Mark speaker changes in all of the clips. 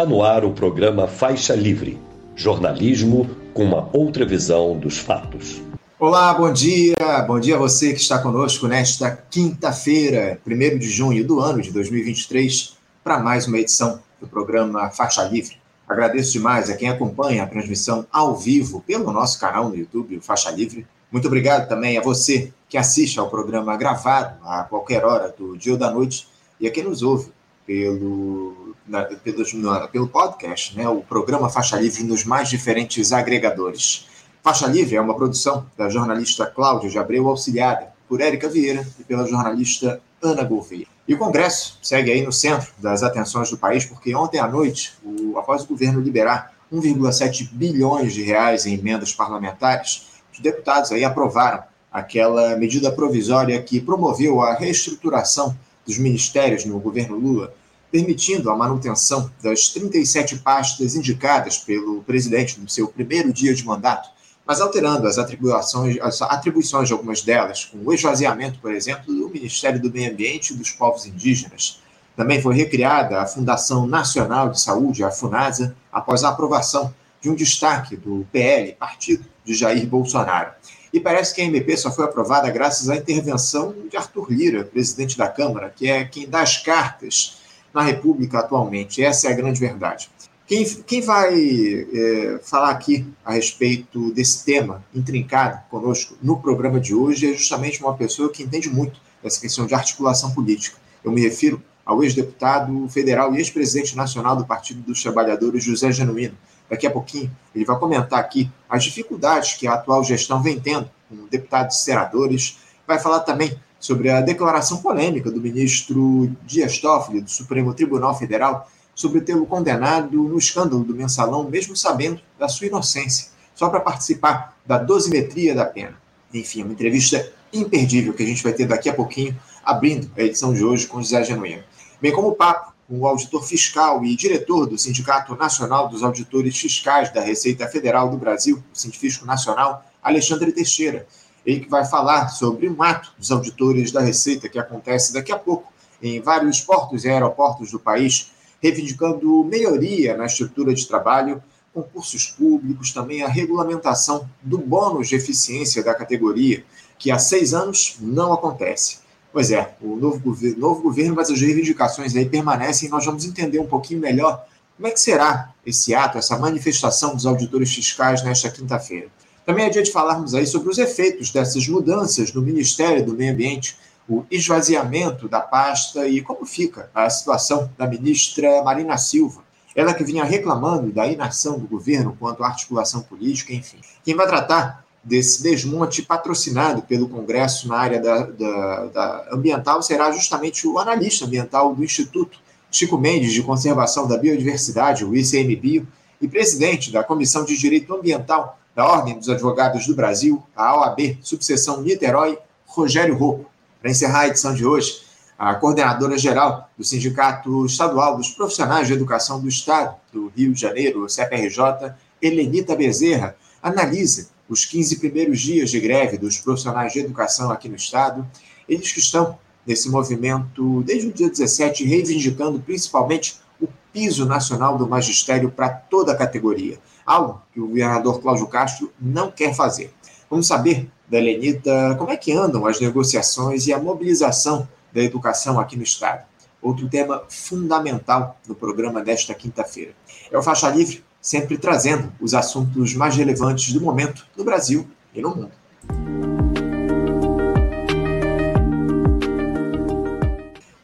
Speaker 1: Está no ar o programa Faixa Livre, jornalismo com uma outra visão dos fatos.
Speaker 2: Olá, bom dia. Bom dia a você que está conosco nesta quinta-feira, 1 de junho do ano de 2023, para mais uma edição do programa Faixa Livre. Agradeço demais a quem acompanha a transmissão ao vivo pelo nosso canal no YouTube, o Faixa Livre. Muito obrigado também a você que assiste ao programa gravado a qualquer hora do dia ou da noite e a quem nos ouve pelo, na, pelo, na, pelo podcast, né, o programa Faixa Livre nos mais diferentes agregadores. Faixa Livre é uma produção da jornalista Cláudia de Abreu, auxiliada por Érica Vieira e pela jornalista Ana Gouveia. E o Congresso segue aí no centro das atenções do país, porque ontem à noite, o, após o governo liberar 1,7 bilhões de reais em emendas parlamentares, os deputados aí aprovaram aquela medida provisória que promoveu a reestruturação dos ministérios no governo Lula, permitindo a manutenção das 37 pastas indicadas pelo presidente no seu primeiro dia de mandato, mas alterando as atribuições, as atribuições de algumas delas, com o esvaziamento, por exemplo, do Ministério do Meio Ambiente e dos Povos Indígenas. Também foi recriada a Fundação Nacional de Saúde, a FUNASA, após a aprovação de um destaque do PL, partido de Jair Bolsonaro. E parece que a MP só foi aprovada graças à intervenção de Arthur Lira, presidente da Câmara, que é quem dá as cartas na República atualmente. Essa é a grande verdade. Quem, quem vai é, falar aqui a respeito desse tema intrincado conosco no programa de hoje é justamente uma pessoa que entende muito dessa questão de articulação política. Eu me refiro ao ex-deputado federal e ex-presidente nacional do Partido dos Trabalhadores, José Genuíno. Daqui a pouquinho ele vai comentar aqui as dificuldades que a atual gestão vem tendo com deputados e senadores. Vai falar também sobre a declaração polêmica do ministro Dias Toffoli, do Supremo Tribunal Federal, sobre tê-lo condenado no escândalo do mensalão, mesmo sabendo da sua inocência, só para participar da dosimetria da pena. Enfim, uma entrevista imperdível que a gente vai ter daqui a pouquinho, abrindo a edição de hoje com José Genuíno. Bem como o papo com o auditor fiscal e diretor do Sindicato Nacional dos Auditores Fiscais da Receita Federal do Brasil, o Sindifisco Nacional, Alexandre Teixeira. Ele que vai falar sobre um ato dos auditores da Receita que acontece daqui a pouco em vários portos e aeroportos do país, reivindicando melhoria na estrutura de trabalho, concursos públicos, também a regulamentação do bônus de eficiência da categoria, que há seis anos não acontece. Pois é, o novo governo, novo governo, mas as reivindicações aí permanecem e nós vamos entender um pouquinho melhor como é que será esse ato, essa manifestação dos auditores fiscais nesta quinta-feira. Também é dia de falarmos aí sobre os efeitos dessas mudanças no Ministério do Meio Ambiente o esvaziamento da pasta e como fica a situação da ministra Marina Silva. Ela que vinha reclamando da inação do governo quanto à articulação política, enfim. Quem vai tratar desse desmonte patrocinado pelo Congresso na área da, da, da ambiental será justamente o analista ambiental do Instituto Chico Mendes de Conservação da Biodiversidade, o ICMBio, e presidente da Comissão de Direito Ambiental da Ordem dos Advogados do Brasil, a OAB, subseção Niterói, Rogério Rocco. Para encerrar a edição de hoje, a coordenadora geral do Sindicato Estadual dos Profissionais de Educação do Estado do Rio de Janeiro, CPRJ, Helenita Bezerra, analisa os 15 primeiros dias de greve dos profissionais de educação aqui no Estado. Eles que estão nesse movimento desde o dia 17, reivindicando principalmente o piso nacional do magistério para toda a categoria, algo que o governador Cláudio Castro não quer fazer. Vamos saber da como é que andam as negociações e a mobilização da educação aqui no Estado. Outro tema fundamental no programa desta quinta-feira. É o Faixa Livre, sempre trazendo os assuntos mais relevantes do momento no Brasil e no mundo.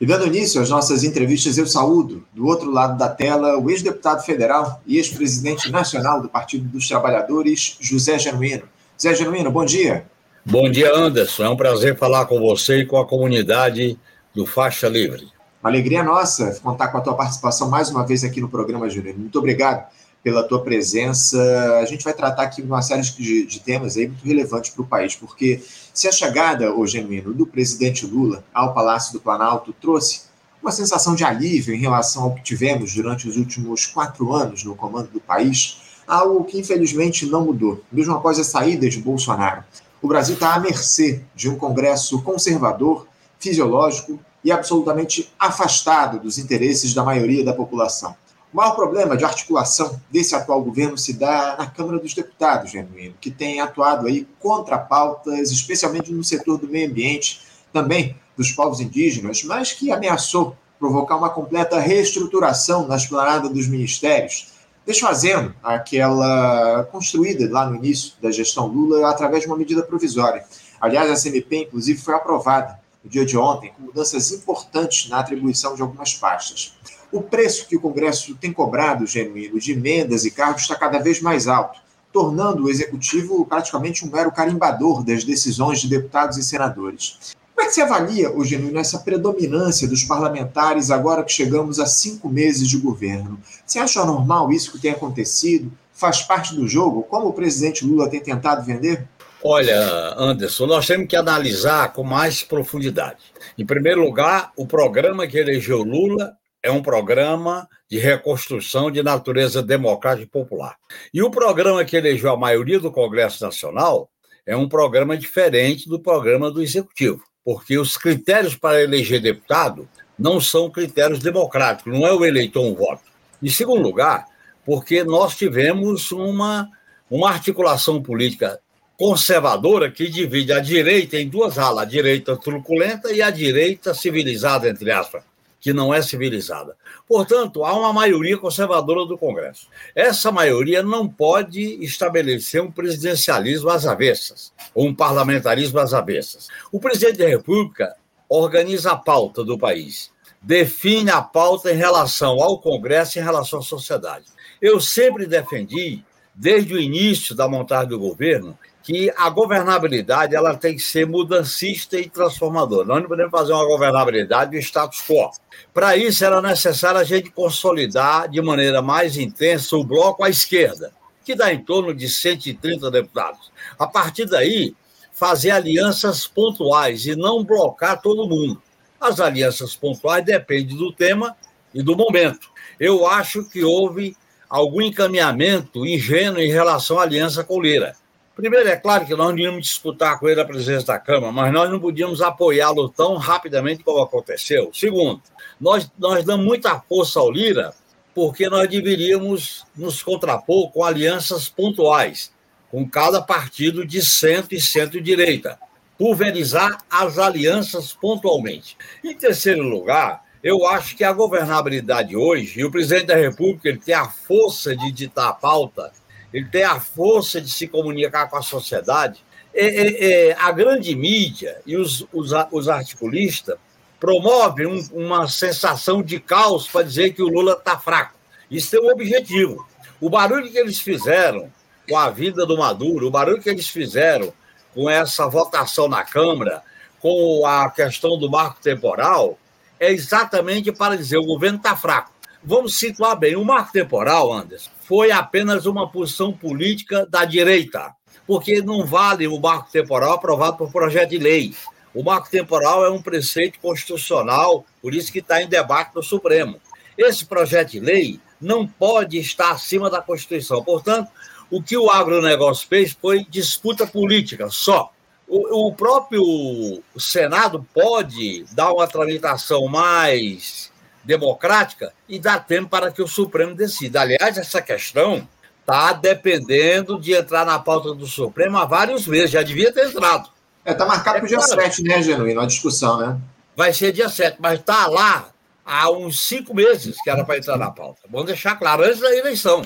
Speaker 2: E dando início às nossas entrevistas, eu saúdo, do outro lado da tela, o ex-deputado federal e ex-presidente nacional do Partido dos Trabalhadores, José Genuíno. Zé Genuíno, bom dia.
Speaker 3: Bom dia, Anderson. É um prazer falar com você e com a comunidade do Faixa Livre.
Speaker 2: Uma alegria nossa contar com a tua participação mais uma vez aqui no programa, Júnior. Muito obrigado pela tua presença. A gente vai tratar aqui uma série de, de temas aí muito relevantes para o país, porque se a chegada, ô Genuíno, do presidente Lula ao Palácio do Planalto trouxe uma sensação de alívio em relação ao que tivemos durante os últimos quatro anos no comando do país, algo que infelizmente não mudou, mesmo após a saída de Bolsonaro. O Brasil está à mercê de um Congresso conservador, fisiológico e absolutamente afastado dos interesses da maioria da população. O maior problema de articulação desse atual governo se dá na Câmara dos Deputados, Genuíno, que tem atuado aí contra pautas, especialmente no setor do meio ambiente, também dos povos indígenas, mas que ameaçou provocar uma completa reestruturação na esplanada dos ministérios, desfazendo aquela construída lá no início da gestão Lula através de uma medida provisória. Aliás, a CMP, inclusive, foi aprovada no dia de ontem, com mudanças importantes na atribuição de algumas pastas. O preço que o Congresso tem cobrado, genuíno, de emendas e cargos está cada vez mais alto, tornando o Executivo praticamente um mero carimbador das decisões de deputados e senadores. Como é que você avalia, o Genuíno, essa predominância dos parlamentares agora que chegamos a cinco meses de governo? Você acha normal isso que tem acontecido? Faz parte do jogo? Como o presidente Lula tem tentado vender?
Speaker 3: Olha, Anderson, nós temos que analisar com mais profundidade. Em primeiro lugar, o programa que elegeu Lula é um programa de reconstrução de natureza democrática e popular. E o programa que elegeu a maioria do Congresso Nacional é um programa diferente do programa do Executivo, porque os critérios para eleger deputado não são critérios democráticos, não é o eleitor um voto. Em segundo lugar, porque nós tivemos uma, uma articulação política conservadora que divide a direita em duas alas, a direita truculenta e a direita civilizada, entre aspas que não é civilizada. Portanto, há uma maioria conservadora do Congresso. Essa maioria não pode estabelecer um presidencialismo às avessas, ou um parlamentarismo às avessas. O presidente da República organiza a pauta do país, define a pauta em relação ao Congresso e em relação à sociedade. Eu sempre defendi, desde o início da montagem do governo, que a governabilidade ela tem que ser mudancista e transformadora. Nós não podemos fazer uma governabilidade do status quo. Para isso, era necessário a gente consolidar de maneira mais intensa o bloco à esquerda, que dá em torno de 130 deputados. A partir daí, fazer alianças pontuais e não blocar todo mundo. As alianças pontuais dependem do tema e do momento. Eu acho que houve algum encaminhamento ingênuo em relação à aliança com Lira Primeiro, é claro que nós não íamos disputar com ele a presidência da Câmara, mas nós não podíamos apoiá-lo tão rapidamente como aconteceu. Segundo, nós, nós damos muita força ao Lira porque nós deveríamos nos contrapor com alianças pontuais, com cada partido de centro e centro-direita, pulverizar as alianças pontualmente. Em terceiro lugar, eu acho que a governabilidade hoje, e o presidente da República ele tem a força de ditar a pauta, ele tem a força de se comunicar com a sociedade. É, é, é, a grande mídia e os, os, os articulistas promovem um, uma sensação de caos para dizer que o Lula está fraco. Isso é um objetivo. O barulho que eles fizeram com a vida do Maduro, o barulho que eles fizeram com essa votação na Câmara, com a questão do marco temporal, é exatamente para dizer o governo está fraco. Vamos situar bem. O marco temporal, Anderson, foi apenas uma posição política da direita, porque não vale o marco temporal aprovado por projeto de lei. O marco temporal é um preceito constitucional, por isso que está em debate no Supremo. Esse projeto de lei não pode estar acima da Constituição. Portanto, o que o agronegócio fez foi disputa política só. O, o próprio Senado pode dar uma tramitação mais democrática e dá tempo para que o Supremo decida. Aliás, essa questão está dependendo de entrar na pauta do Supremo há vários meses, já devia ter entrado.
Speaker 2: Está é, tá marcado é, para o dia claro. 7, né, Genuíno? A discussão, né?
Speaker 3: Vai ser dia 7, mas está lá há uns cinco meses que era para entrar na pauta. Vamos deixar claro, antes da eleição.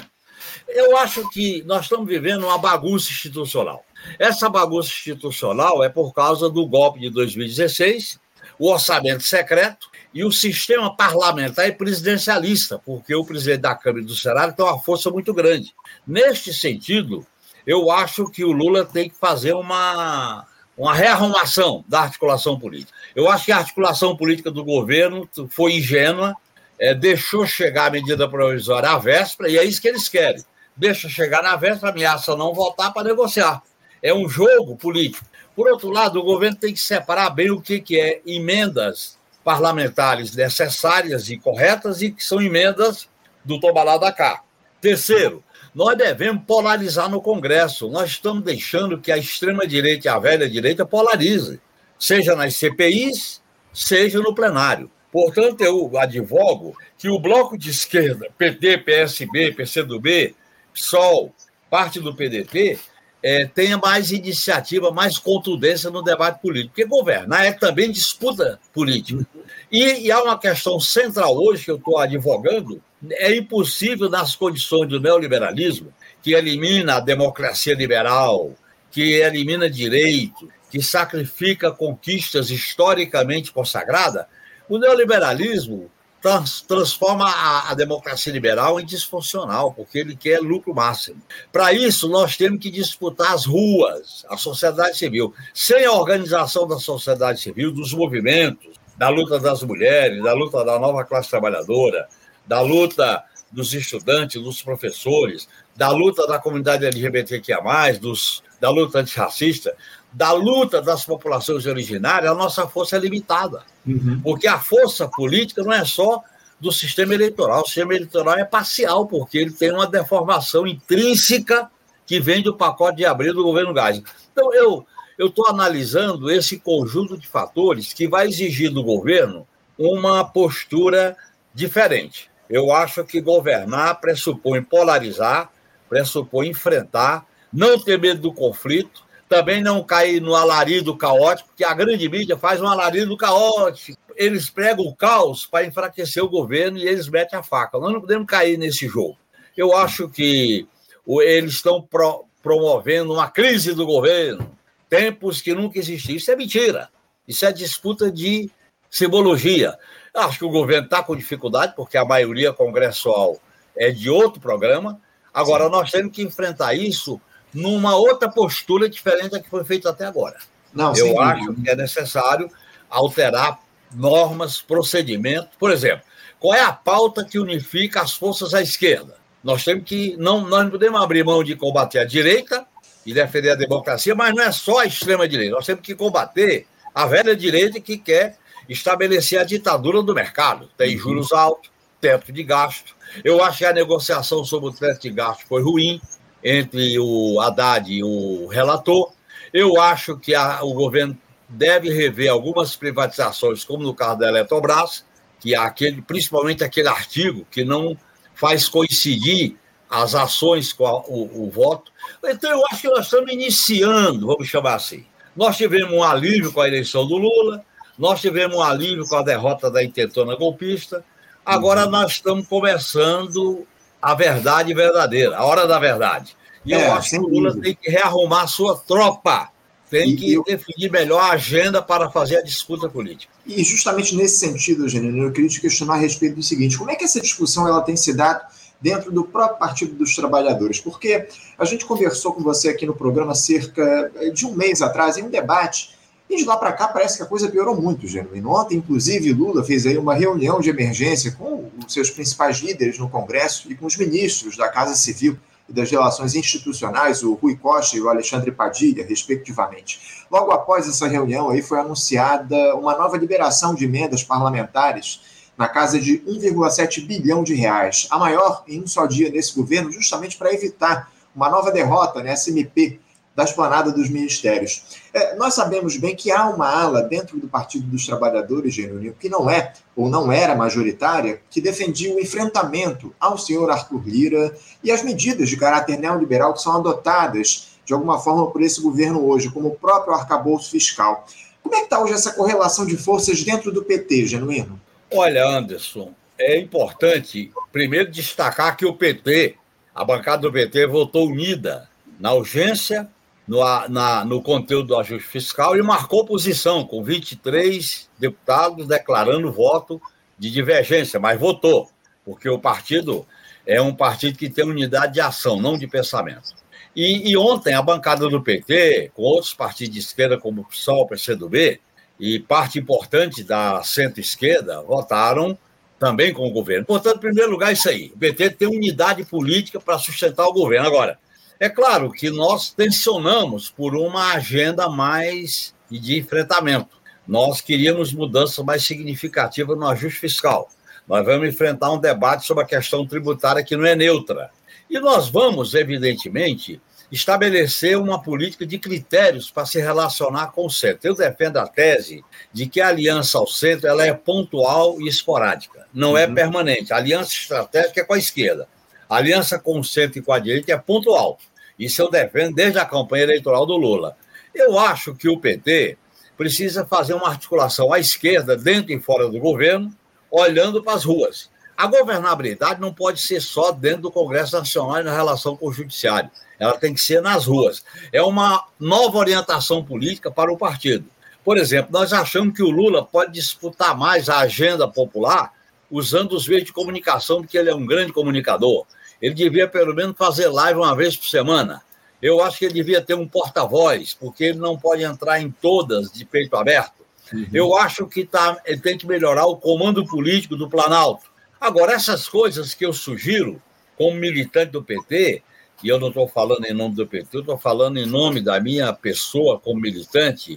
Speaker 3: Eu acho que nós estamos vivendo uma bagunça institucional. Essa bagunça institucional é por causa do golpe de 2016, o orçamento secreto e o sistema parlamentar é presidencialista, porque o presidente da Câmara e do Senado tem uma força muito grande. Neste sentido, eu acho que o Lula tem que fazer uma, uma rearrumação da articulação política. Eu acho que a articulação política do governo foi ingênua, é, deixou chegar a medida provisória à véspera, e é isso que eles querem. Deixa chegar na véspera, ameaça não voltar para negociar. É um jogo político. Por outro lado, o governo tem que separar bem o que, que é emendas parlamentares necessárias e corretas e que são emendas do Tobalá da cá. Terceiro, nós devemos polarizar no Congresso. Nós estamos deixando que a extrema-direita e a velha-direita polarizem, seja nas CPIs, seja no plenário. Portanto, eu advogo que o bloco de esquerda, PT, PSB, PCdoB, PSOL, parte do PDT, é, tenha mais iniciativa, mais contundência no debate político. Porque governar é também disputa política. E, e há uma questão central hoje que eu estou advogando: é impossível, nas condições do neoliberalismo, que elimina a democracia liberal, que elimina direito, que sacrifica conquistas historicamente consagradas, o neoliberalismo trans, transforma a, a, democracia liberal em disfuncional, porque ele quer lucro máximo. Para isso, nós temos que disputar as ruas, a sociedade civil. Sem a organização da sociedade civil, dos movimentos, da luta das mulheres, da luta da nova classe trabalhadora, da luta dos estudantes, dos professores, da luta da comunidade LGBTQIA, dos, da luta antirracista, da luta das populações originárias, a nossa força é limitada. Uhum. Porque a força política não é só do sistema eleitoral, o sistema eleitoral é parcial, porque ele tem uma deformação intrínseca que vem do pacote de abril do governo Gás. Então, eu estou analisando esse conjunto de fatores que vai exigir do governo uma postura diferente. Eu acho que governar pressupõe polarizar, pressupõe enfrentar, não ter medo do conflito, também não cair no alarido caótico, porque a grande mídia faz um alarido caótico. Eles pregam o caos para enfraquecer o governo e eles metem a faca. Nós não podemos cair nesse jogo. Eu acho que eles estão pro, promovendo uma crise do governo, tempos que nunca existiram. Isso é mentira. Isso é disputa de simbologia. Acho que o governo está com dificuldade, porque a maioria congressual é de outro programa. Agora, Sim. nós temos que enfrentar isso numa outra postura diferente da que foi feita até agora. Não, Eu acho que é necessário alterar normas, procedimentos. Por exemplo, qual é a pauta que unifica as forças à esquerda? Nós temos que não, nós não podemos abrir mão de combater a direita e defender a democracia, mas não é só a extrema direita. Nós temos que combater a velha direita que quer estabelecer a ditadura do mercado. Tem uhum. juros altos, teto de gasto. Eu acho que a negociação sobre o teto de gasto foi ruim entre o Haddad e o relator. Eu acho que a, o governo deve rever algumas privatizações, como no caso da Eletrobras, que é aquele, principalmente aquele artigo que não faz coincidir as ações com a, o, o, voto. Então, eu acho que nós estamos iniciando, vamos chamar assim. Nós tivemos um alívio com a eleição do Lula, nós tivemos um alívio com a derrota da intentona golpista, agora uhum. nós estamos começando a verdade verdadeira, a hora da verdade. E é, eu acho que o Lula tem que rearrumar a sua tropa, tem e, que eu... definir melhor a agenda para fazer a disputa política.
Speaker 2: E justamente nesse sentido, Eugênio, eu queria te questionar a respeito do seguinte: como é que essa discussão ela tem se dado dentro do próprio Partido dos Trabalhadores? Porque a gente conversou com você aqui no programa cerca de um mês atrás, em um debate e de lá para cá parece que a coisa piorou muito, Genuíno. Ontem, inclusive, Lula fez aí uma reunião de emergência com os seus principais líderes no Congresso e com os ministros da Casa Civil e das Relações Institucionais, o Rui Costa e o Alexandre Padilha, respectivamente. Logo após essa reunião, aí foi anunciada uma nova liberação de emendas parlamentares na casa de 1,7 bilhão de reais, a maior em um só dia nesse governo, justamente para evitar uma nova derrota nessa MP da esplanada dos ministérios. É, nós sabemos bem que há uma ala dentro do Partido dos Trabalhadores, Genuíno, que não é ou não era majoritária, que defendia o enfrentamento ao senhor Arthur Lira e as medidas de caráter neoliberal que são adotadas de alguma forma por esse governo hoje, como o próprio arcabouço fiscal. Como é que está hoje essa correlação de forças dentro do PT, Genuíno?
Speaker 3: Olha, Anderson, é importante primeiro destacar que o PT, a bancada do PT, votou unida na urgência no, na, no conteúdo do ajuste fiscal e marcou posição, com 23 deputados declarando voto de divergência, mas votou, porque o partido é um partido que tem unidade de ação, não de pensamento. E, e ontem a bancada do PT, com outros partidos de esquerda, como o PSOL, PCdoB, e parte importante da centro-esquerda, votaram também com o governo. Portanto, em primeiro lugar, isso aí. O PT tem unidade política para sustentar o governo. Agora, é claro que nós tensionamos por uma agenda mais de enfrentamento. Nós queríamos mudança mais significativa no ajuste fiscal. Nós vamos enfrentar um debate sobre a questão tributária que não é neutra. E nós vamos, evidentemente, estabelecer uma política de critérios para se relacionar com o centro. Eu defendo a tese de que a aliança ao centro ela é pontual e esporádica, não é uhum. é permanente. A aliança estratégica é com a esquerda. A aliança com o centro e com a direita é pontual. Isso eu defendo desde a campanha eleitoral do Lula. Eu acho que o PT precisa fazer uma articulação à esquerda, dentro e fora do governo, olhando para as ruas. A governabilidade não pode ser só dentro do Congresso Nacional e na relação com o Judiciário ela tem que ser nas ruas. É uma nova orientação política para o partido. Por exemplo, nós achamos que o Lula pode disputar mais a agenda popular usando os meios de comunicação, porque ele é um grande comunicador. Ele devia, pelo menos, fazer live uma vez por semana. Eu acho que ele devia ter um porta-voz, porque ele não pode entrar em todas de peito aberto. Uhum. Eu acho que tá, ele tem que melhorar o comando político do Planalto. Agora, essas coisas que eu sugiro, como militante do PT, e eu não estou falando em nome do PT, eu estou falando em nome da minha pessoa como militante,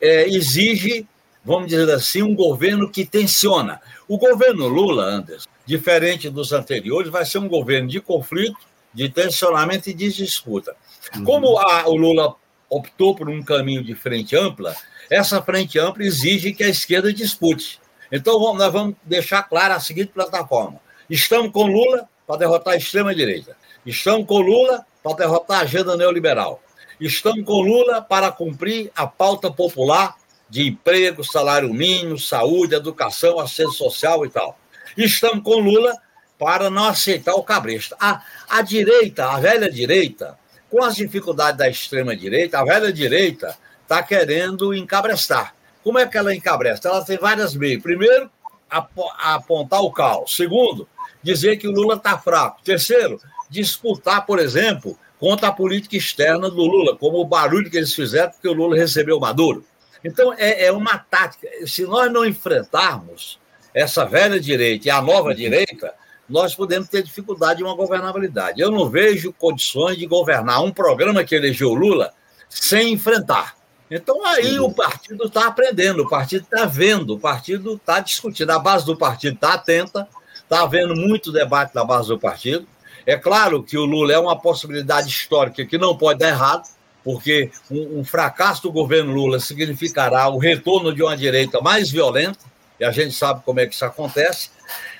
Speaker 3: é, exige, vamos dizer assim, um governo que tensiona. O governo Lula, Anderson, diferente dos anteriores, vai ser um governo de conflito, de tensionamento e de disputa. Uhum. Como a, o Lula optou por um caminho de frente ampla, essa frente ampla exige que a esquerda dispute. Então, nós vamos deixar clara a seguinte plataforma: estamos com Lula para derrotar a extrema-direita. Estamos com Lula para derrotar a agenda neoliberal. Estamos com Lula para cumprir a pauta popular de emprego, salário mínimo, saúde, educação, assistência social e tal. Estamos com Lula para não aceitar o cabresta. A, a direita, a velha direita, com as dificuldades da extrema-direita, a velha direita está querendo encabrestar. Como é que ela encabresta? Ela tem várias meios. Primeiro, apontar o caos. Segundo, dizer que o Lula está fraco. Terceiro, disputar, por exemplo, contra a política externa do Lula, como o barulho que eles fizeram porque o Lula recebeu Maduro. Então, é, é uma tática. Se nós não enfrentarmos essa velha direita e a nova direita, nós podemos ter dificuldade de uma governabilidade. Eu não vejo condições de governar um programa que elegeu Lula sem enfrentar. Então, aí o partido está aprendendo, o partido está vendo, o partido está discutindo. A base do partido está atenta, está havendo muito debate na base do partido. É claro que o Lula é uma possibilidade histórica que não pode dar errado, porque um, um fracasso do governo Lula significará o retorno de uma direita mais violenta, e a gente sabe como é que isso acontece.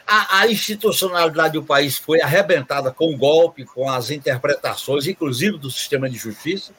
Speaker 3: A, a, institucionalidade do país foi arrebentada com o golpe, com as interpretações, inclusive do sistema de justiça.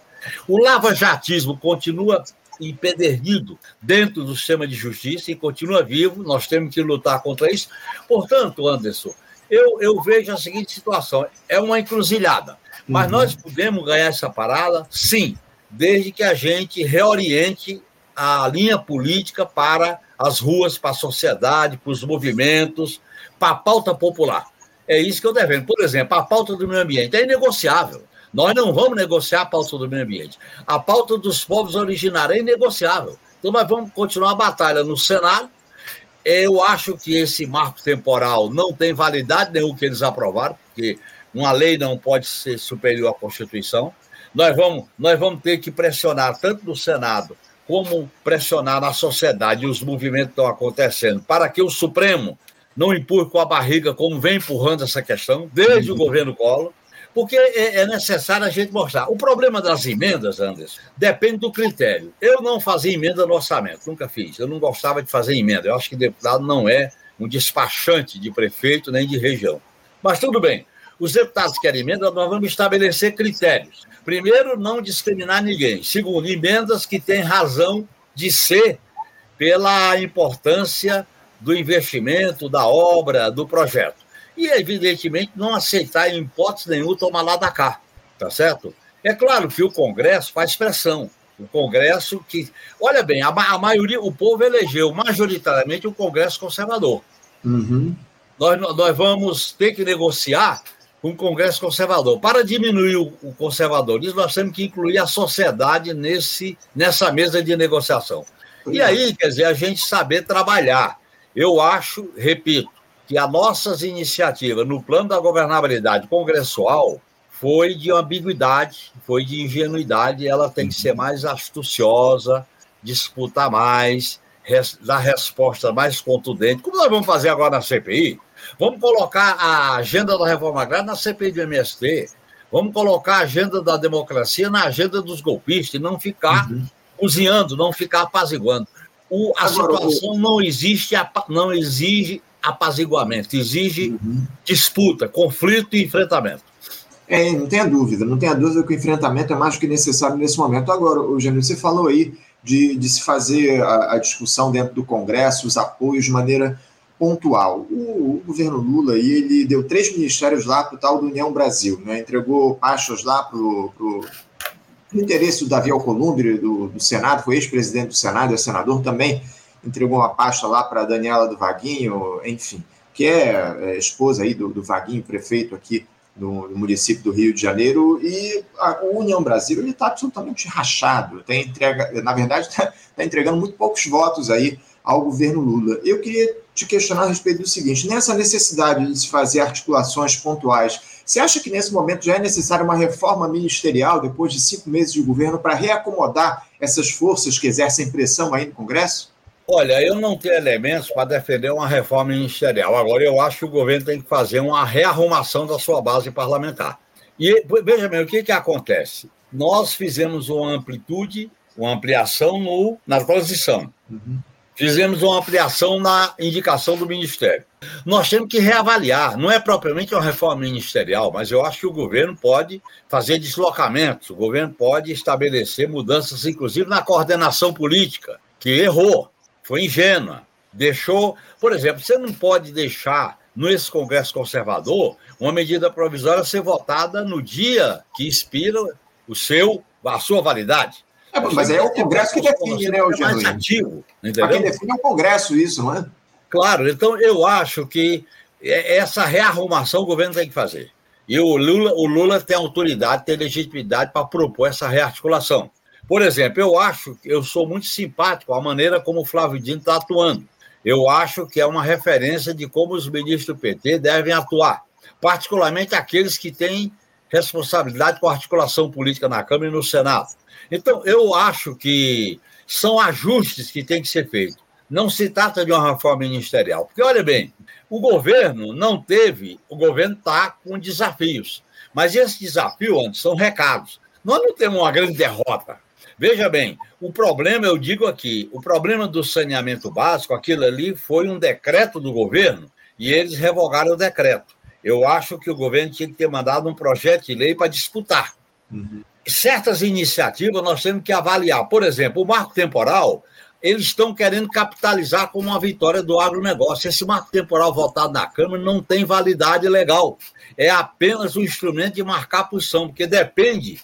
Speaker 3: O lava-jatismo continua empedernido dentro do sistema de justiça e continua vivo. Nós temos que lutar contra isso. Portanto, Anderson, eu, eu vejo a seguinte situação: é uma encruzilhada. Mas uhum. nós podemos ganhar essa parada, sim, desde que a gente reoriente a linha política para as ruas, para a sociedade, para os movimentos, para a pauta popular. É isso que eu defendo. Por exemplo, a pauta do meio ambiente é inegociável. Nós não vamos negociar a pauta do meio ambiente. A pauta dos povos originários é inegociável. Então, nós vamos continuar a batalha no Senado eu acho que esse marco temporal não tem validade nenhum que eles aprovaram, porque uma lei não pode ser superior à Constituição. Nós vamos, nós vamos ter que pressionar tanto no Senado como pressionar na sociedade e os movimentos que estão acontecendo para que o Supremo não empurre com a barriga como vem empurrando essa questão desde o uhum. governo Collor porque é, é, necessário a gente mostrar. O problema das emendas, Anderson, depende do critério. Eu não fazia emenda no orçamento, nunca fiz. Eu não gostava de fazer emenda. Eu acho que deputado não é um despachante de prefeito nem de região. Mas tudo bem. Os deputados querem emenda, nós vamos estabelecer critérios. Primeiro, não discriminar ninguém. Segundo, emendas que têm razão de ser pela importância do investimento, da obra, do projeto e, evidentemente, não aceitar em hipótese nenhuma tomar lá da cá, tá certo? É claro que o Congresso faz pressão. O Congresso que. Olha bem, a, a maioria, o povo elegeu majoritariamente o Congresso conservador. Uhum. Nós, nós vamos ter que negociar com o Congresso conservador. Para diminuir o, conservadorismo, nós temos que incluir a sociedade nesse, nessa mesa de negociação. E aí, quer dizer, a gente saber trabalhar. Eu acho, repito, que as nossas iniciativas no plano da governabilidade congressual foi de ambiguidade, foi de ingenuidade, ela tem que ser mais astuciosa, disputar mais, dar resposta mais contundente. Como nós vamos fazer agora na CPI? Vamos colocar a agenda da reforma agrária na CPI do MST. Vamos colocar a agenda da democracia na agenda dos golpistas e não ficar uhum. cozinhando, não ficar apaziguando. O, a Agora, situação o... não existe, não exige apaziguamento, exige uhum. disputa, conflito e enfrentamento.
Speaker 2: É, não tenha dúvida, não tenha dúvida que o enfrentamento é mais do que necessário nesse momento. Agora, Eugênio, você falou aí de, de se fazer a, a, discussão dentro do Congresso, os apoios de maneira pontual. O, o governo Lula aí, ele deu três ministérios lá para o tal do União Brasil, né? entregou pastas lá para o interesse do Davi Alcolumbre, do, do Senado, foi ex-presidente do Senado, é senador também, entregou uma pasta lá para Daniela do Vaguinho, enfim, que é, é esposa aí do, do Vaguinho, prefeito aqui no, no, município do Rio de Janeiro, e a União Brasil ele está absolutamente rachado, tem entrega, na verdade está tá entregando muito poucos votos aí ao governo Lula. Eu queria te questionar a respeito do seguinte: nessa necessidade de se fazer articulações pontuais, você acha que nesse momento já é necessária uma reforma ministerial, depois de cinco meses de governo, para reacomodar essas forças que exercem pressão aí no Congresso?
Speaker 3: Olha, eu não tenho elementos para defender uma reforma ministerial. Agora, eu acho que o governo tem que fazer uma rearrumação da sua base parlamentar. E veja bem, o que, que acontece? Nós fizemos uma amplitude, uma ampliação no, na transição. Uhum. Fizemos uma ampliação na indicação do Ministério. Nós temos que reavaliar, não é propriamente uma reforma ministerial, mas eu acho que o governo pode fazer deslocamentos, o governo pode estabelecer mudanças, inclusive na coordenação política, que errou foi ingênua. Deixou, por exemplo, você não pode deixar nesse Congresso Conservador uma medida provisória ser votada no dia que expira o seu, a sua validade.
Speaker 2: É, mas é o Congresso que define, né, Eugênio? É mais ativo, entendeu? quem define é o Congresso isso, não é?
Speaker 3: Claro, então eu acho que é, essa rearrumação o governo tem que fazer. E o Lula, o Lula tem autoridade, tem legitimidade para propor essa rearticulação. Por exemplo, eu acho, eu sou muito simpático à maneira como o Flávio Dino está atuando. Eu acho que é uma referência de como os ministros do PT devem atuar, particularmente aqueles que têm responsabilidade com a articulação política na Câmara e no Senado. Então, eu acho que são ajustes que têm que ser feitos. Não se trata de uma reforma ministerial. Porque, olha bem, o governo não teve, o governo está com desafios. Mas esse desafio, antes, são recados. Nós não temos uma grande derrota. Veja bem, o problema, eu digo aqui, o problema do saneamento básico, aquilo ali foi um decreto do governo e eles revogaram o decreto. Eu acho que o governo tinha que ter mandado um projeto de lei para disputar. Uhum. Certas iniciativas nós temos que avaliar. Por exemplo, o marco temporal, eles estão querendo capitalizar como uma vitória do agronegócio. Esse marco temporal votado na Câmara não tem validade legal. É apenas um instrumento de marcar posição, porque depende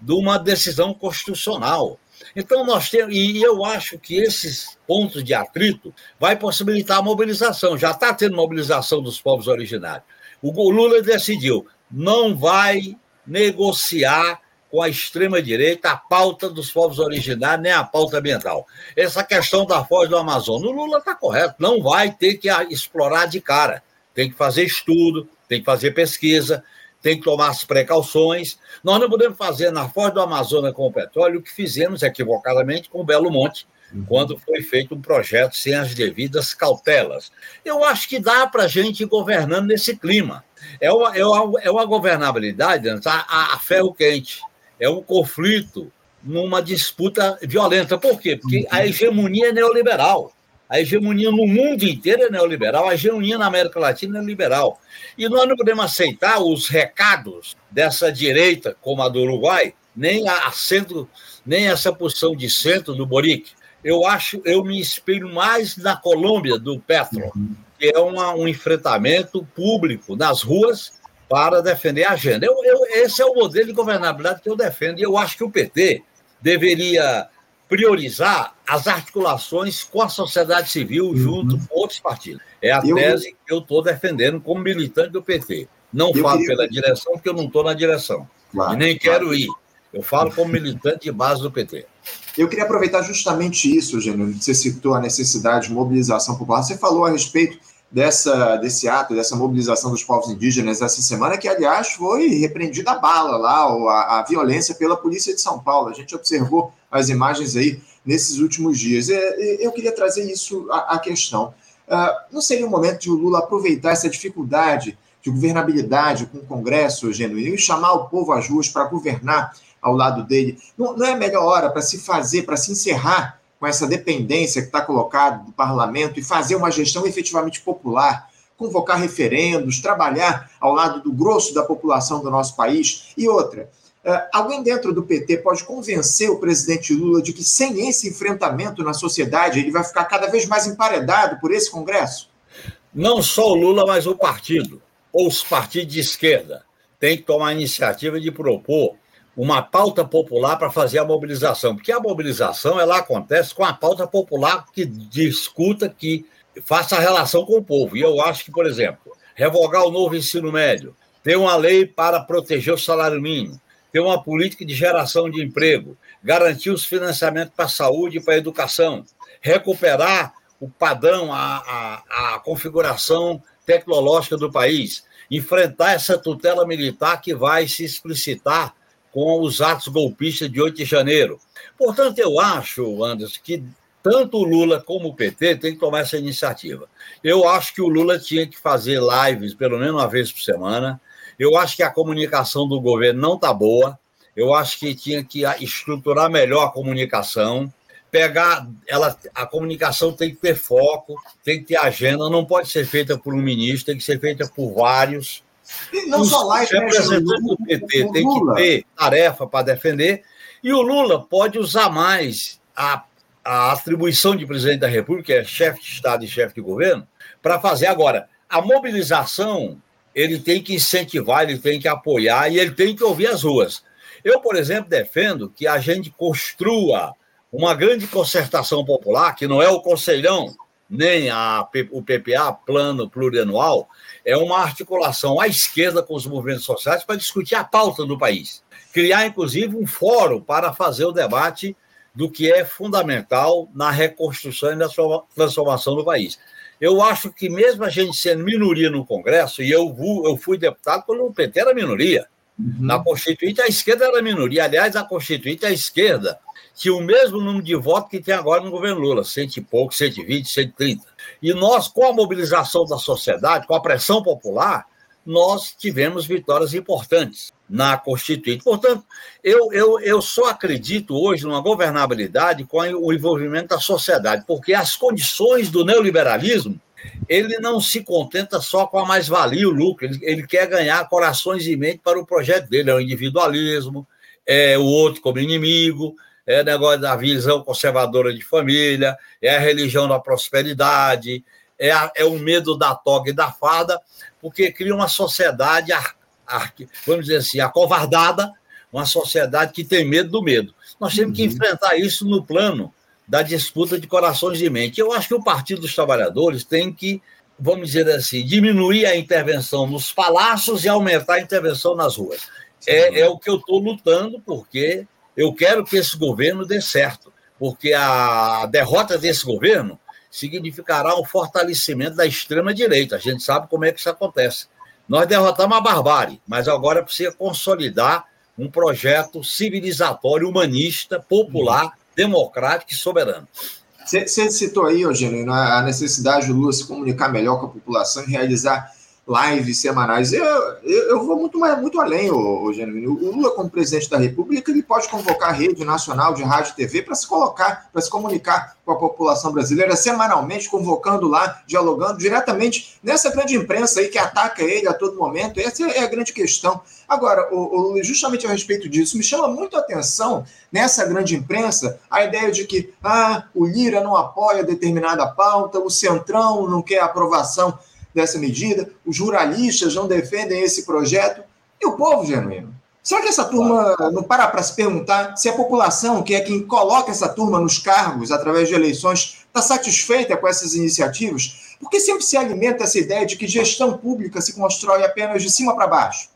Speaker 3: de uma decisão constitucional. Então, nós temos, e eu acho que esses pontos de atrito vai possibilitar a mobilização. Já está tendo mobilização dos povos originários. O Lula decidiu, não vai negociar com a extrema-direita a pauta dos povos originários, nem a pauta ambiental. Essa questão da foz do Amazonas, o Lula está correto, não vai ter que explorar de cara. Tem que fazer estudo, tem que fazer pesquisa, tem que tomar as precauções. Nós não podemos fazer na Foz do Amazonas com o petróleo o que fizemos equivocadamente com o Belo Monte, uhum. quando foi feito um projeto sem as devidas cautelas. Eu acho que dá para a gente ir governando nesse clima. É uma, é uma, é uma governabilidade a, a ferro quente, é um conflito numa disputa violenta. Por quê? Porque a hegemonia é neoliberal. A hegemonia no mundo inteiro é neoliberal, a hegemonia na América Latina é liberal. E nós não podemos aceitar os recados dessa direita, como a do Uruguai, nem a centro, nem essa posição de centro do Boric. Eu acho, eu me inspiro mais na Colômbia do Petro, que é uma, um enfrentamento público nas ruas para defender a agenda. Eu, eu, esse é o modelo de governabilidade que eu defendo, e eu acho que o PT deveria priorizar as articulações com a sociedade civil uhum. junto com outros partidos. É a eu... tese que eu estou defendendo como militante do PT. Não falo queria... pela direção, porque eu não estou na direção. Claro, e nem claro. quero ir. Eu falo como militante de base do PT.
Speaker 2: Eu queria aproveitar justamente isso, Gênio. Você citou a necessidade de mobilização popular. Você falou a respeito dessa, desse ato, dessa mobilização dos povos indígenas essa semana, que, aliás, foi repreendida a bala lá, a, a violência pela polícia de São Paulo. A gente observou as imagens aí nesses últimos dias. Eu queria trazer isso à questão. Ah, não seria o momento de o Lula aproveitar essa dificuldade de governabilidade com o Congresso genuíno e chamar o povo às ruas para governar ao lado dele. Não é a melhor hora para se fazer, para se encerrar com essa dependência que está colocada do parlamento e fazer uma gestão efetivamente popular, convocar referendos, trabalhar ao lado do grosso da população do nosso país. E outra, uh, alguém dentro do PT pode convencer o presidente Lula de que sem esse enfrentamento na sociedade ele vai ficar cada vez mais emparedado por esse Congresso?
Speaker 3: Não só o Lula, mas o partido, ou os partidos de esquerda, têm que tomar a iniciativa de propor uma pauta popular para fazer a mobilização, porque a mobilização ela acontece com a pauta popular que discuta, que faça a relação com o povo. E eu acho que, por exemplo, revogar o novo ensino médio, ter uma lei para proteger o salário mínimo, ter uma política de geração de emprego, garantir os financiamentos para a saúde e para a educação, recuperar o padrão, a, a, a configuração tecnológica do país, enfrentar essa tutela militar que vai se explicitar com os atos golpistas de 8 de janeiro. Portanto, eu acho, Anderson, que tanto o Lula como o PT têm que tomar essa iniciativa. Eu acho que o Lula tinha que fazer lives pelo menos uma vez por semana. Eu acho que a comunicação do governo não está boa. Eu acho que tinha que estruturar melhor a comunicação pegar ela a comunicação tem que ter foco, tem que ter agenda, não pode ser feita por um ministro, tem que ser feita por vários.
Speaker 2: E não Os só lá,
Speaker 3: representante do PT tem que ter tarefa para defender, e o Lula pode usar mais a, a atribuição de presidente da República, que é chefe de Estado e chefe de governo, para fazer agora. A mobilização ele tem que incentivar, ele tem que apoiar e ele tem que ouvir as ruas. Eu, por exemplo, defendo que a gente construa uma grande concertação popular, que não é o Conselhão, nem a, o PPA, Plano Plurianual, é uma articulação à esquerda com os movimentos sociais para discutir a pauta do país. Criar, inclusive, um fórum para fazer o debate do que é fundamental na reconstrução e na transformação do país. Eu acho que, mesmo a gente sendo minoria no Congresso, e eu, eu fui deputado quando o PT era minoria, uhum. na Constituinte a esquerda era minoria. Aliás, a Constituinte a esquerda tinha o mesmo número de votos que tem agora no governo Lula, cento e pouco, 120, 130. E nós, com a mobilização da sociedade, com a pressão popular, nós tivemos vitórias importantes na Constituinte. Portanto, eu, eu, eu só acredito hoje numa governabilidade com o envolvimento da sociedade, porque as condições do neoliberalismo, ele não se contenta só com a mais-valia, o lucro, ele, ele quer ganhar corações e mente para o projeto dele, é o individualismo, é o outro como inimigo, é negócio da visão conservadora de família, é a religião da prosperidade, é, a, é o medo da toga e da fada, porque cria uma sociedade, ar, ar, vamos dizer assim, acovardada, uma sociedade que tem medo do medo. Nós temos uhum. que enfrentar isso no plano da disputa de corações e mente. Eu acho que o Partido dos Trabalhadores tem que, vamos dizer assim, diminuir a intervenção nos palácios e aumentar a intervenção nas ruas. É, é o que eu estou lutando, porque eu quero que esse governo dê certo, porque a derrota desse governo significará um fortalecimento da extrema-direita. A gente sabe como é que isso acontece. Nós derrotamos a barbárie, mas agora precisa consolidar um projeto civilizatório, humanista, popular, democrático e soberano.
Speaker 2: Você citou aí, Eugênio, a necessidade do Lula se comunicar melhor com a população e realizar lives semanais. Eu, eu, eu, vou muito, mais, muito além, o, Genuíno. O Lula, como presidente da República, ele pode convocar a rede nacional de rádio e TV para se colocar, para se comunicar com a população brasileira semanalmente, convocando lá, dialogando diretamente nessa grande imprensa aí que ataca ele a todo momento. Essa é a grande questão. Agora, o, o, justamente a respeito disso, me chama muito a atenção nessa grande imprensa a ideia de que ah, o Lira não apoia determinada pauta, o Centrão não quer aprovação dessa medida, os ruralistas não defendem esse projeto, e o povo genuíno? Será que essa turma não para para se perguntar se a população, que é quem coloca essa turma nos cargos através de eleições, está satisfeita com essas iniciativas? Porque sempre se alimenta essa ideia de que gestão pública se constrói apenas de cima para baixo.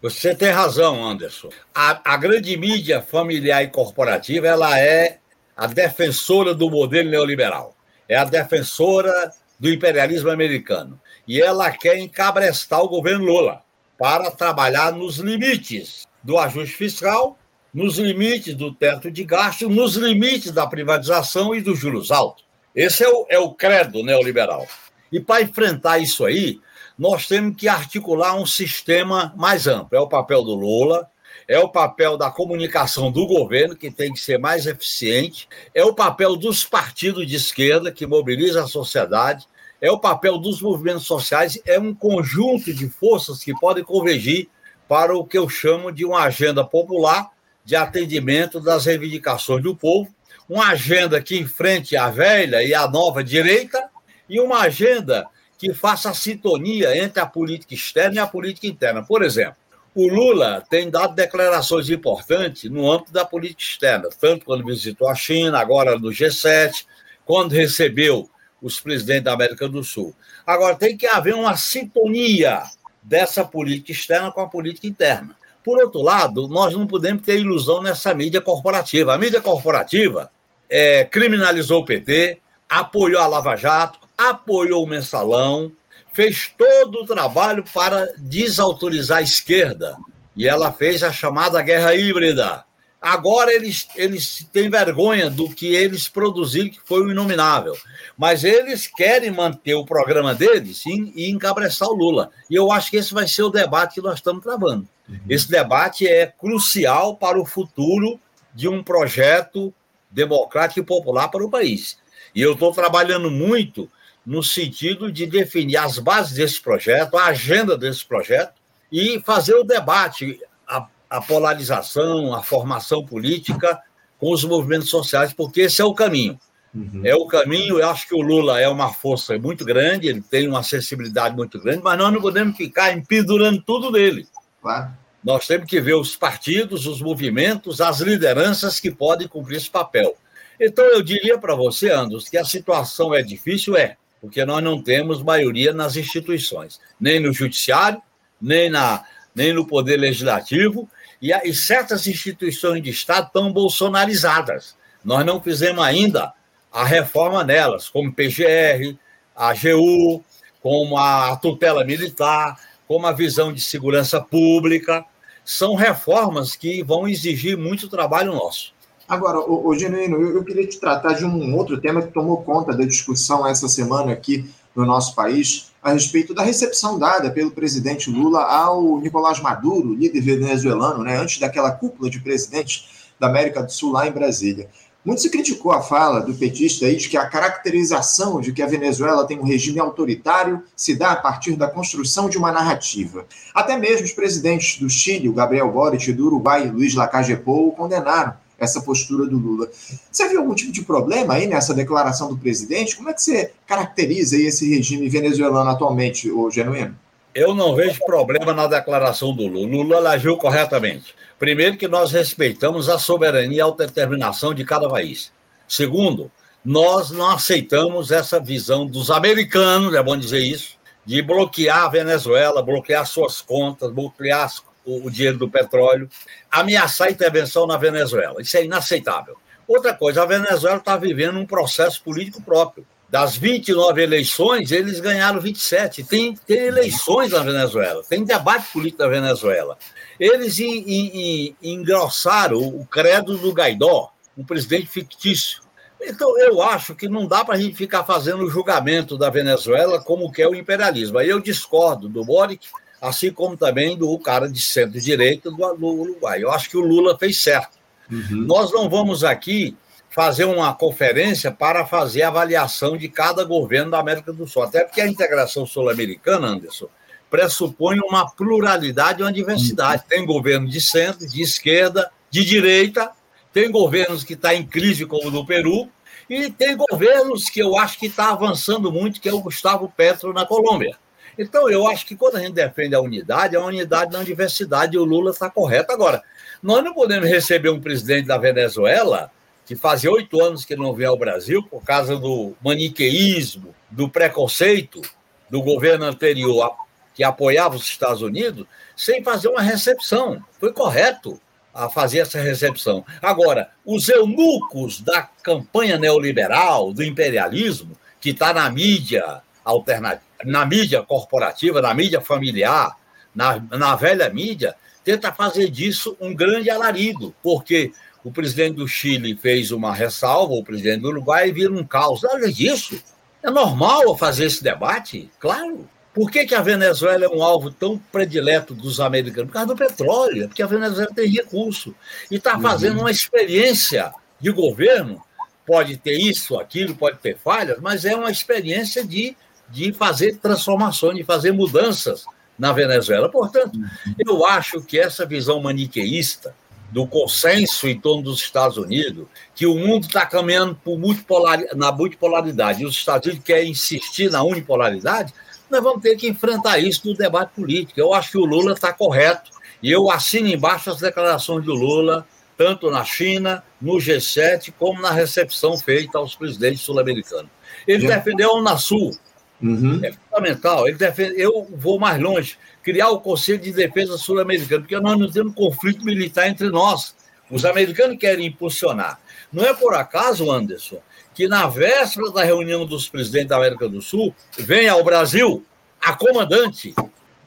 Speaker 3: Você tem razão, Anderson. A, a grande mídia familiar e corporativa ela é a defensora do modelo neoliberal. É a defensora do imperialismo americano e ela quer encabrestar o governo Lula para trabalhar nos limites do ajuste fiscal, nos limites do teto de gasto, nos limites da privatização e dos juros altos. Esse é o, é o credo neoliberal. E para enfrentar isso aí, nós temos que articular um sistema mais amplo. É o papel do Lula, é o papel da comunicação do governo, que tem que ser mais eficiente, é o papel dos partidos de esquerda, que mobilizam a sociedade, é o papel dos movimentos sociais, é um conjunto de forças que podem convergir para o que eu chamo de uma agenda popular de atendimento das reivindicações do povo, uma agenda que enfrente a velha e a nova direita e uma agenda que faça a sintonia entre a política externa e a política interna. Por exemplo, o Lula tem dado declarações importantes no âmbito da política externa, tanto quando visitou a China, agora no G7, quando recebeu os presidentes da América do Sul. Agora, tem que haver uma sintonia dessa política externa com a política interna. Por outro lado, nós não podemos ter ilusão nessa mídia corporativa. A mídia corporativa é, criminalizou o PT, apoiou a Lava Jato, apoiou o mensalão, fez todo o trabalho para desautorizar a esquerda. E ela fez a chamada guerra híbrida. Agora eles, eles têm vergonha do que eles produziram, que foi o inominável. Mas eles querem manter o programa deles e, e encabeçar o Lula. E eu acho que esse vai ser o debate que nós estamos travando. Uhum. Esse debate é crucial para o futuro de um projeto democrático e popular para o país. E eu estou trabalhando muito no sentido de definir as bases desse projeto, a agenda desse projeto e fazer o debate, a, a polarização, a formação política com os movimentos sociais, porque esse é o caminho. Uhum. É o caminho, eu acho que o Lula é uma força muito grande, ele tem uma acessibilidade muito grande, mas nós não podemos ficar empedurando tudo nele. Claro. Nós temos que ver os partidos, os movimentos, as lideranças que podem cumprir esse papel. Então, eu diria para você, Andros, que a situação é difícil, é porque nós não temos maioria nas instituições, nem no judiciário, nem, na, nem no poder legislativo, e, e certas instituições de Estado estão bolsonarizadas. Nós não fizemos ainda a reforma nelas, como PGR, a AGU, como a tutela militar, como a visão de segurança pública. São reformas que vão exigir muito trabalho nosso.
Speaker 2: Agora, o, Genuíno, eu, eu, queria te tratar de um outro tema que tomou conta da discussão essa semana aqui no nosso país, a respeito da recepção dada pelo presidente Lula ao Nicolás Maduro, líder venezuelano, né, antes daquela cúpula de presidentes da América do Sul lá em Brasília. Muito se criticou a fala do petista aí de que a caracterização de que a Venezuela tem um regime autoritário se dá a partir da construção de uma narrativa. Até mesmo os presidentes do Chile, o Gabriel Boric, e do Uruguai, Luiz Lacalle Pou, condenaram essa postura do Lula. Você viu algum tipo de problema aí nessa declaração do presidente? Como é que você caracteriza esse regime venezuelano atualmente, o Genuíno?
Speaker 3: Eu não vejo problema na declaração do Lula. Lula agiu corretamente. Primeiro, que nós respeitamos a soberania e a autodeterminação de cada país. Segundo, nós não aceitamos essa visão dos americanos, é bom dizer isso, de bloquear a Venezuela, bloquear suas contas, bloquear o, dinheiro do petróleo, ameaçar intervenção na Venezuela. Isso é inaceitável. Outra coisa, a Venezuela está vivendo um processo político próprio. Das 29 eleições, eles ganharam 27. Tem, tem eleições na Venezuela, tem debate político na Venezuela. Eles in, in, in, engrossaram o credo do Gaidó, um presidente fictício. Então, eu acho que não dá para a gente ficar fazendo o julgamento da Venezuela como que é o imperialismo. Aí eu discordo do Boric, assim como também do cara de centro-direita do, do Uruguai. Eu acho que o Lula fez certo. Uhum. Nós não vamos aqui fazer uma conferência para fazer avaliação de cada governo da América do Sul, até porque a integração sul-americana, Anderson, pressupõe uma pluralidade e uma diversidade. Tem governo de centro, de esquerda, de direita, tem governos que estão tá em crise, como o do Peru, e tem governos que eu acho que está avançando muito, que é o Gustavo Petro na Colômbia. Então, eu acho que quando a gente defende a unidade, é a unidade na diversidade, e o Lula está correto. Agora, nós não podemos receber um presidente da Venezuela que fazia oito anos que não veio ao Brasil por causa do maniqueísmo, do preconceito do governo anterior que apoiava os Estados Unidos, sem fazer uma recepção. Foi correto a fazer essa recepção. Agora, os eunucos da campanha neoliberal, do imperialismo, que está na mídia alternativa, na mídia corporativa, na mídia familiar, na, na velha mídia, tenta fazer disso um grande alarido, porque o presidente do Chile fez uma ressalva, o presidente do Uruguai vira um caos. Nada disso. É normal fazer esse debate? Claro. Por que, que a Venezuela é um alvo tão predileto dos americanos? Por causa do petróleo, porque a Venezuela tem recurso e está fazendo uhum. uma experiência de governo. Pode ter isso, aquilo, pode ter falhas, mas é uma experiência de, de fazer transformações, de fazer mudanças na Venezuela. Portanto, eu acho que essa visão maniqueísta do consenso em torno dos Estados Unidos, que o mundo está caminhando por multipolar, na multipolaridade e os Estados Unidos querem insistir na unipolaridade, nós vamos ter que enfrentar isso no debate político. Eu acho que o Lula está correto e eu assino embaixo as declarações do Lula, tanto na China, no G7, como na recepção feita aos presidentes sul-americanos. Ele defendeu a Unasul. Uhum. É fundamental. Ele defende, eu vou mais longe, criar o Conselho de Defesa Sul-Americano, porque nós não temos conflito militar entre nós. Os americanos querem impulsionar. Não é por acaso, Anderson, que na véspera da reunião dos presidentes da América do Sul, vem ao Brasil a comandante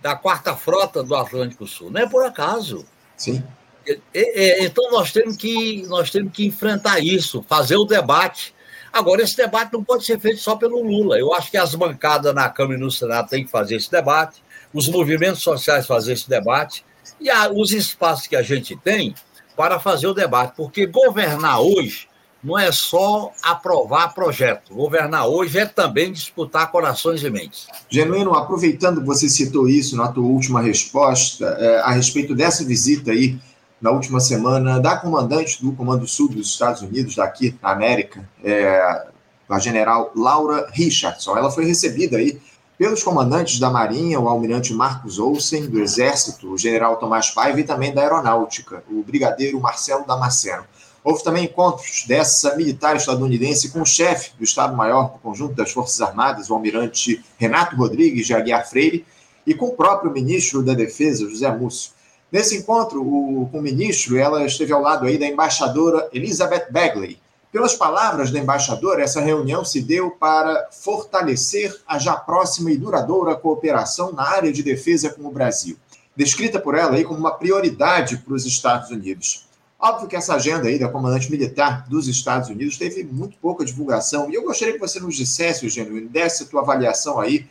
Speaker 3: da quarta frota do Atlântico Sul. Não é por acaso.
Speaker 2: Sim.
Speaker 3: É, é, então nós temos que nós temos que enfrentar isso, fazer o debate. Agora esse debate não pode ser feito só pelo Lula. Eu acho que as bancadas na Câmara e no Senado têm que fazer esse debate, os movimentos sociais fazer esse debate e os espaços que a gente tem para fazer o debate, porque governar hoje não é só aprovar projeto. Governar hoje é também disputar corações e mentes.
Speaker 2: Genuíno, aproveitando que você citou isso na tua última resposta, é, a respeito dessa visita aí na última semana da comandante do Comando Sul dos Estados Unidos, daqui na América, é, a general Laura Richardson. Ela foi recebida aí pelos comandantes da Marinha, o almirante Marcos Olsen, do Exército, o general Tomás Paiva e também da Aeronáutica, o brigadeiro Marcelo Damasceno. Houve também encontros dessa militar estadunidense com o chefe do Estado-Maior do Conjunto das Forças Armadas, o almirante Renato Rodrigues de Aguiar Freire, e com o próprio ministro da Defesa, José Múcio. Nesse encontro, o, com o ministro, ela esteve ao lado aí da embaixadora Elizabeth Bagley. Pelas palavras da embaixadora, essa reunião se deu para fortalecer a já próxima e duradoura cooperação na área de defesa com o Brasil, descrita por ela aí como uma prioridade para os Estados Unidos. Óbvio que essa agenda aí da comandante militar dos Estados Unidos teve muito pouca divulgação, e eu gostaria que você nos dissesse, Eugênio, desse a tua avaliação aí,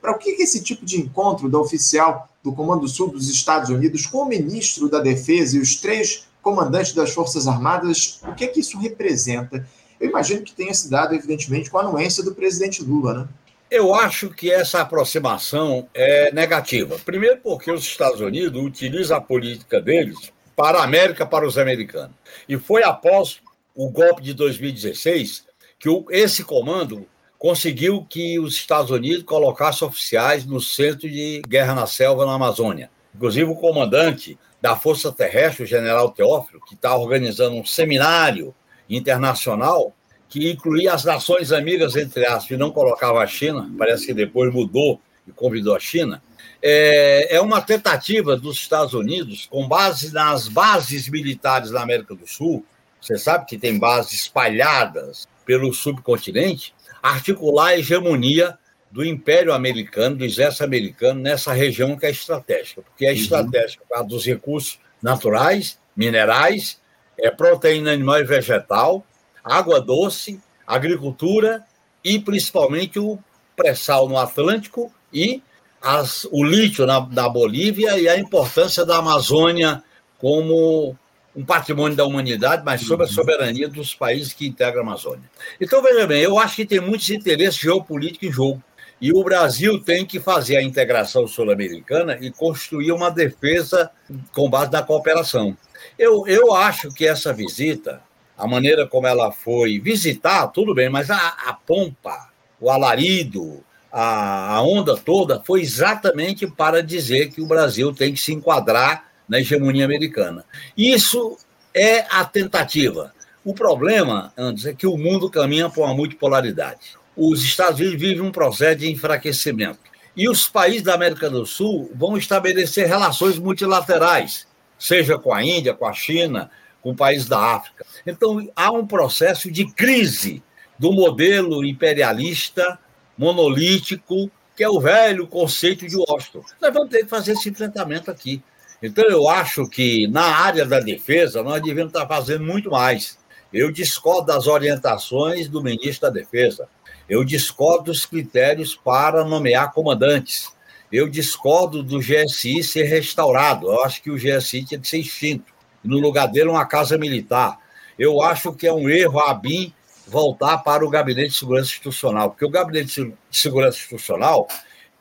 Speaker 2: para o que, esse tipo de encontro da oficial do Comando Sul dos Estados Unidos com o ministro da Defesa e os três comandantes das Forças Armadas, o que é que isso representa? Eu imagino que tenha se dado, evidentemente, com a anuência do presidente Lula, né?
Speaker 3: Eu acho que essa aproximação é negativa. Primeiro, porque os Estados Unidos utilizam a política deles para a América, para os americanos. E foi após o golpe de 2016 que esse comando conseguiu que os Estados Unidos colocassem oficiais no centro de guerra na selva na Amazônia. Inclusive o comandante da Força Terrestre, o general Teófilo, que está organizando um seminário internacional que incluía as nações amigas, entre aspas, e não colocava a China, parece que depois mudou e convidou a China, é, é uma tentativa dos Estados Unidos, com base nas bases militares da América do Sul, você sabe que tem bases espalhadas pelo subcontinente, articular a hegemonia do Império Americano, do Exército Americano, nessa região que é estratégica, porque é uhum. estratégica causa dos recursos naturais, minerais, é proteína animal e vegetal, água doce, agricultura e principalmente o pré-sal no Atlântico e as, o lítio na, na Bolívia e a importância da Amazônia como um patrimônio da humanidade, mas sobre a uhum. soberania dos países que integram a Amazônia. Então, veja bem, eu acho que tem muitos interesses geopolíticos em jogo. E o Brasil tem que fazer a integração sul-americana e construir uma defesa com base na cooperação. Eu, eu acho que essa visita, a maneira como ela foi visitar, tudo bem, mas a, a pompa, o alarido, a, a onda toda foi exatamente para dizer que o Brasil tem que se enquadrar na hegemonia americana. Isso é a tentativa. O problema, antes, é que o mundo caminha para uma multipolaridade. Os Estados Unidos vivem um processo de enfraquecimento. E os países da América do Sul vão estabelecer relações multilaterais, seja com a Índia, com a China, com países da África. Então, há um processo de crise do modelo imperialista monolítico, que é o velho conceito de Washington. Nós vamos ter que fazer esse enfrentamento aqui. Então, eu acho que na área da defesa, nós devemos estar fazendo muito mais. Eu discordo das orientações do ministro da Defesa. Eu discordo dos critérios para nomear comandantes. Eu discordo do GSI ser restaurado. Eu acho que o GSI tinha que ser extinto. No lugar dele, uma casa militar. Eu acho que é um erro a ABIN voltar para o Gabinete de Segurança Institucional, porque o Gabinete de Segurança Institucional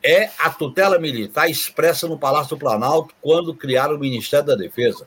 Speaker 3: é a tutela militar expressa no Palácio do Planalto quando criaram o Ministério da Defesa.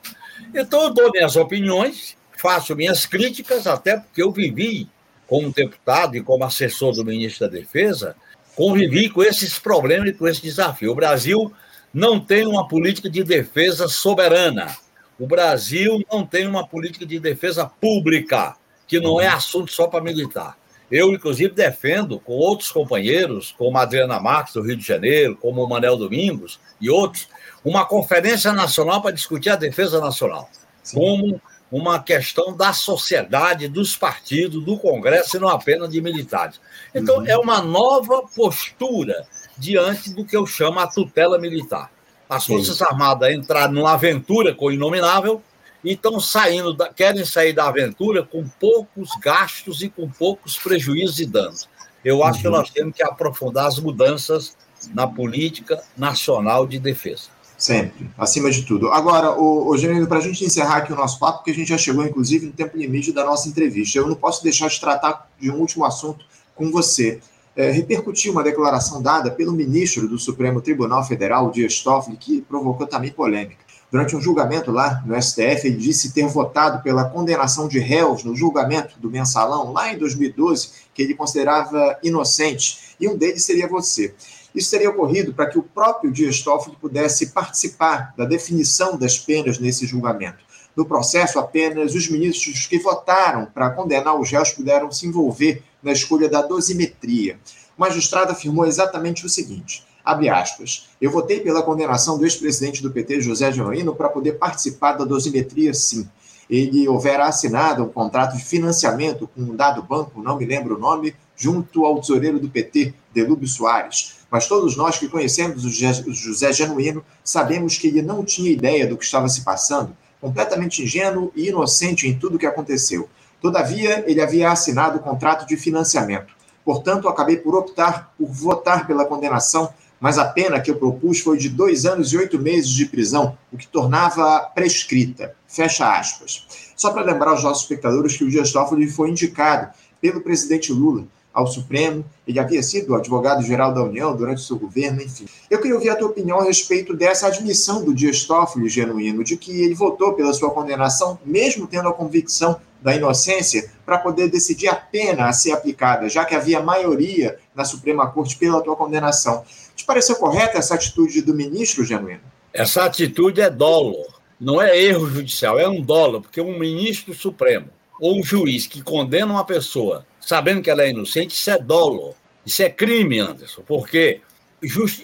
Speaker 3: Então, eu dou minhas opiniões, faço minhas críticas, até porque eu vivi como deputado e como assessor do ministro da Defesa, convivi com esses problemas e com esse desafio. O Brasil não tem uma política de defesa soberana. O Brasil não tem uma política de defesa pública, que não é assunto só para militar. Eu, inclusive, defendo com outros companheiros, como a Adriana Marques, do Rio de Janeiro, como o Manel Domingos e outros, uma conferência nacional para discutir a defesa nacional, Sim. como uma questão da sociedade, dos partidos, do Congresso, e não apenas de militares. Então, uhum. é uma nova postura diante do que eu chamo a tutela militar. As Forças Sim. Armadas entraram numa aventura com o inominável e estão saindo, da, querem sair da aventura com poucos gastos e com poucos prejuízos e danos. Eu acho uhum. que nós temos que aprofundar as mudanças na política nacional de defesa.
Speaker 2: Sempre, acima de tudo. Agora, o, o para a gente encerrar aqui o nosso papo, porque a gente já chegou, inclusive, no tempo limite da nossa entrevista. Eu não posso deixar de tratar de um último assunto com você. É, repercutiu uma declaração dada pelo ministro do Supremo Tribunal Federal, Dias Toffoli, que provocou também polêmica. Durante um julgamento lá no STF, ele disse ter votado pela condenação de réus no julgamento do mensalão, lá em 2012, que ele considerava inocente, e um deles seria você. Isso teria ocorrido para que o próprio Dias Toffoli pudesse participar da definição das penas nesse julgamento. No processo, apenas os ministros que votaram para condenar os réus puderam se envolver na escolha da dosimetria. O magistrado afirmou exatamente o seguinte: abre aspas, eu votei pela condenação do ex-presidente do PT, José Genuíno, para poder participar da dosimetria, sim. Ele houvera assinado um contrato de financiamento com um dado banco, não me lembro o nome, junto ao tesoureiro do PT, Delúbio Soares. Mas todos nós que conhecemos o José Genuíno sabemos que ele não tinha ideia do que estava se passando, completamente ingênuo e inocente em tudo o que aconteceu. Todavia, ele havia assinado o contrato de financiamento. Portanto, acabei por optar por votar pela condenação, mas a pena que eu propus foi de dois anos e oito meses de prisão, o que tornava prescrita. Fecha aspas. Só para lembrar aos nossos espectadores que o Dias Toffoli foi indicado pelo presidente Lula ao Supremo, ele havia sido advogado-geral da União durante o seu governo, enfim. Eu queria ouvir a tua opinião a respeito dessa admissão do Dias Toffoli, genuíno, de que ele votou pela sua condenação, mesmo tendo a convicção da inocência, para poder decidir a pena a ser aplicada, já que havia maioria na Suprema Corte pela tua condenação. Te pareceu correta essa atitude do ministro, genuíno?
Speaker 3: Essa atitude é dolo, não é erro judicial, é um dolo, porque um ministro supremo ou um juiz que condena uma pessoa sabendo que ela é inocente, isso é dolo. Isso é crime, Anderson, porque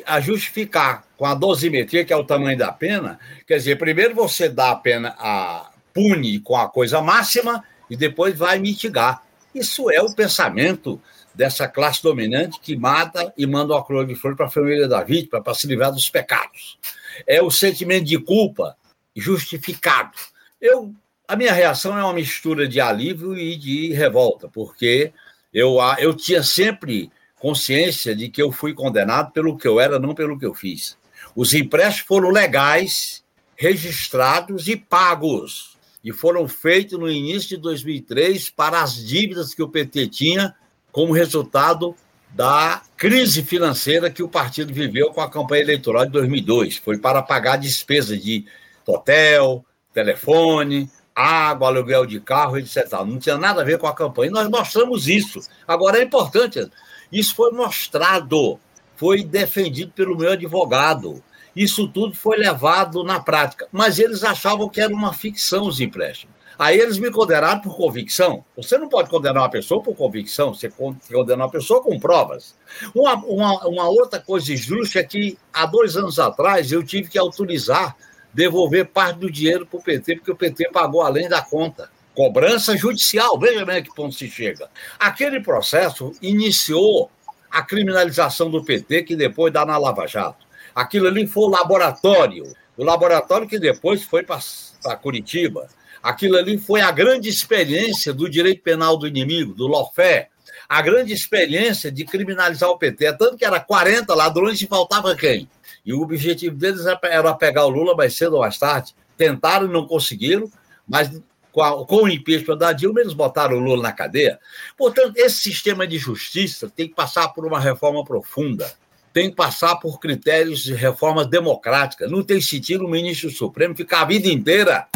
Speaker 3: a justificar com a dosimetria, que é o tamanho da pena, quer dizer, primeiro você dá a pena, a, pune com a coisa máxima e depois vai mitigar. Isso é o pensamento dessa classe dominante que mata e manda uma coroa de flor para a família da vítima, para se livrar dos pecados. É o sentimento de culpa justificado. Eu a minha reação é uma mistura de alívio e de revolta, porque eu, eu tinha sempre consciência de que eu fui condenado pelo que eu era, não pelo que eu fiz. Os empréstimos foram legais, registrados e pagos, e foram feitos no início de 2003 para as dívidas que o PT tinha como resultado da crise financeira que o partido viveu com a campanha eleitoral de 2002. Foi para pagar despesas de hotel, telefone, água, aluguel de carro, etc. Não tinha nada a ver com a campanha. Nós mostramos isso. Agora é importante, isso foi mostrado, foi defendido pelo meu advogado. Isso tudo foi levado na prática. Mas eles achavam que era uma ficção os empréstimos. Aí eles me condenaram por convicção. Você não pode condenar uma pessoa por convicção, você condena uma pessoa com provas. Uma, uma, uma outra coisa injusta é que, há dois anos atrás, eu tive que autorizar devolver parte do dinheiro para o PT, porque o PT pagou além da conta. Cobrança judicial, veja bem a que ponto se chega. Aquele processo iniciou a criminalização do PT, que depois dá na Lava Jato. Aquilo ali foi o laboratório, o laboratório que depois foi para Curitiba. Aquilo ali foi a grande experiência do direito penal do inimigo, do lawfare. a grande experiência de criminalizar o PT. É tanto que era 40 ladrões e faltava quem? E o objetivo deles era pegar o Lula mais cedo ou mais tarde. Tentaram e não conseguiram, mas com, a, com o impeachment da Dilma, eles botaram o Lula na cadeia. Portanto, esse sistema de justiça tem que passar por uma reforma profunda, tem que passar por critérios de reforma democrática. Não tem sentido o ministro Supremo ficar a vida inteira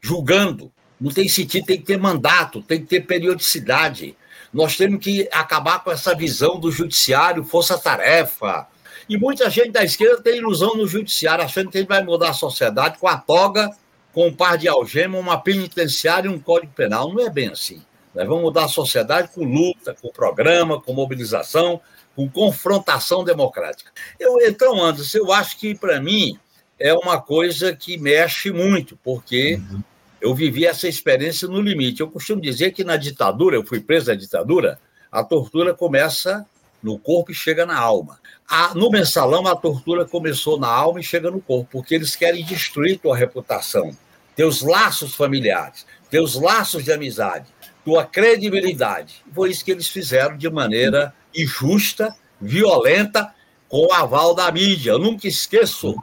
Speaker 3: julgando. Não tem sentido, tem que ter mandato, tem que ter periodicidade. Nós temos que acabar com essa visão do judiciário, força-tarefa. E muita gente da esquerda tem ilusão no judiciário, achando que gente vai mudar a sociedade com a toga com um par de algemas, uma penitenciária e um código penal. Não é bem assim. Nós vamos mudar a sociedade com luta, com programa, com mobilização, com confrontação democrática. Eu, então, Anderson, eu acho que, para mim, é uma coisa que mexe muito, porque uhum. eu vivi essa experiência no limite. Eu costumo dizer que na ditadura, eu fui preso na ditadura, a tortura começa no corpo e chega na alma. A, no mensalão, a tortura começou na alma e chega no corpo, porque eles querem destruir tua reputação teus laços familiares, teus laços de amizade, tua credibilidade. Foi isso que eles fizeram de maneira injusta, violenta, com o aval da mídia. Eu nunca esqueço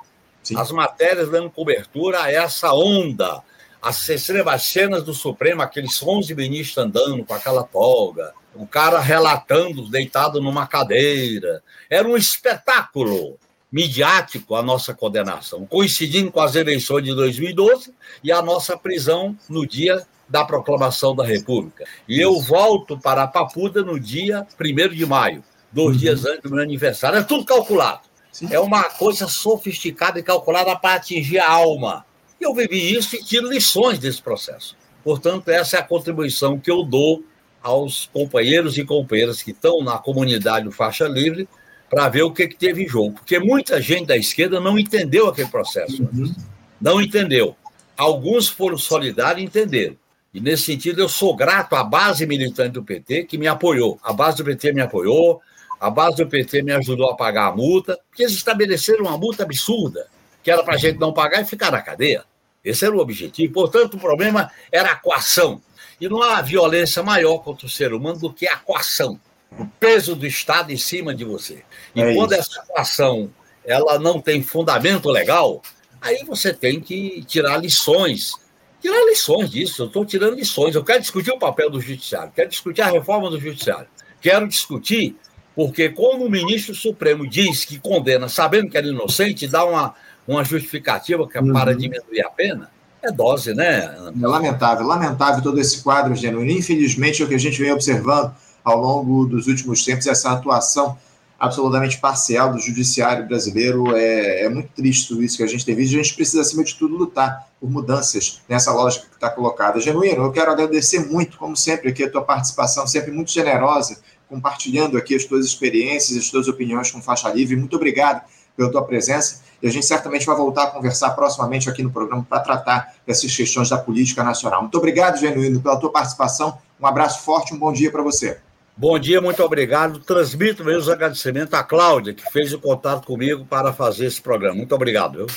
Speaker 3: Sim. as matérias dando cobertura a essa onda. As extremas cenas do Supremo, aqueles 11 ministros andando com aquela toga, o cara relatando deitado numa cadeira. Era um espetáculo midiático a nossa condenação, coincidindo com as eleições de 2012 e a nossa prisão no dia da proclamação da República. E eu volto para a Papuda no dia 1 de maio, dois uhum. dias antes do meu aniversário. É tudo calculado. Sim. É uma coisa sofisticada e calculada para atingir a alma. E eu vivi isso e tiro lições desse processo. Portanto, essa é a contribuição que eu dou aos companheiros e companheiras que estão na comunidade do Faixa Livre para ver o que, que teve em jogo. Porque muita gente da esquerda não entendeu aquele processo. Uhum. Não entendeu. Alguns foram solidários e entenderam. E, nesse sentido, eu sou grato à base militante do PT, que me apoiou. A base do PT me apoiou, a base do PT me ajudou a pagar a multa, porque eles estabeleceram uma multa absurda, que era para a gente não pagar e ficar na cadeia. Esse era o objetivo. Portanto, o problema era a coação. E não há violência maior contra o ser humano do que a coação o peso do Estado em cima de você. E é quando isso. essa ação ela não tem fundamento legal, aí você tem que tirar lições. Tirar lições disso, eu estou tirando lições. Eu quero discutir o papel do judiciário, quero discutir a reforma do judiciário. Quero discutir porque, como o ministro Supremo diz que condena, sabendo que era inocente, dá uma, uma justificativa que é para uhum. diminuir a pena, é dose, né?
Speaker 2: É lamentável, lamentável todo esse quadro genuíno. Infelizmente, é o que a gente vem observando ao longo dos últimos tempos, essa atuação absolutamente parcial do judiciário brasileiro. É, é muito triste tudo isso que a gente tem visto. A gente precisa, acima de tudo, lutar por mudanças nessa lógica que está colocada. Genuíno, eu quero agradecer muito, como sempre, aqui a tua participação, sempre muito generosa, compartilhando aqui as tuas experiências, as tuas opiniões com faixa livre. Muito obrigado pela tua presença e a gente certamente vai voltar a conversar proximamente aqui no programa para tratar dessas questões da política nacional. Muito obrigado, Genuíno, pela tua participação. Um abraço forte, um bom dia para você.
Speaker 3: Bom dia, muito obrigado. Transmito meus agradecimentos à Cláudia, que fez o contato comigo para fazer esse programa. Muito obrigado. Viu?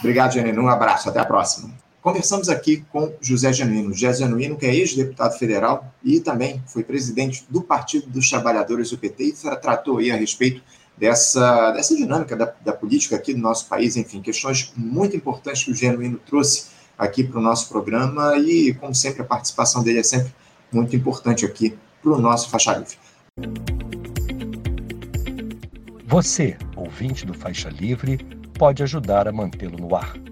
Speaker 2: Obrigado, Genuíno. Um abraço. Até a próxima. Conversamos aqui com José Genuíno. José Genuíno, que é ex-deputado federal e também foi presidente do Partido dos Trabalhadores do PT e tratou aí a respeito dessa, dessa dinâmica da, da política aqui do nosso país. Enfim, questões muito importantes que o Genuíno trouxe aqui para o nosso programa e, como sempre, a participação dele é sempre muito importante aqui para o nosso Faixa Livre.
Speaker 4: Você, ouvinte do Faixa Livre, pode ajudar a mantê-lo no ar.